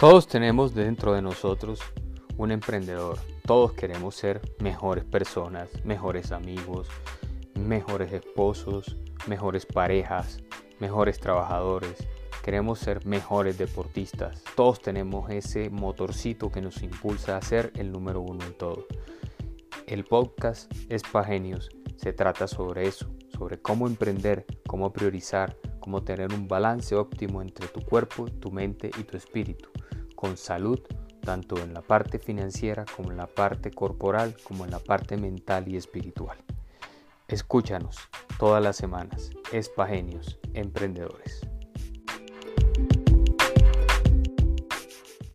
Todos tenemos dentro de nosotros un emprendedor. Todos queremos ser mejores personas, mejores amigos, mejores esposos, mejores parejas, mejores trabajadores. Queremos ser mejores deportistas. Todos tenemos ese motorcito que nos impulsa a ser el número uno en todo. El podcast es Genios. Se trata sobre eso, sobre cómo emprender, cómo priorizar, cómo tener un balance óptimo entre tu cuerpo, tu mente y tu espíritu con salud, tanto en la parte financiera como en la parte corporal, como en la parte mental y espiritual. Escúchanos todas las semanas, Espagenios, Emprendedores.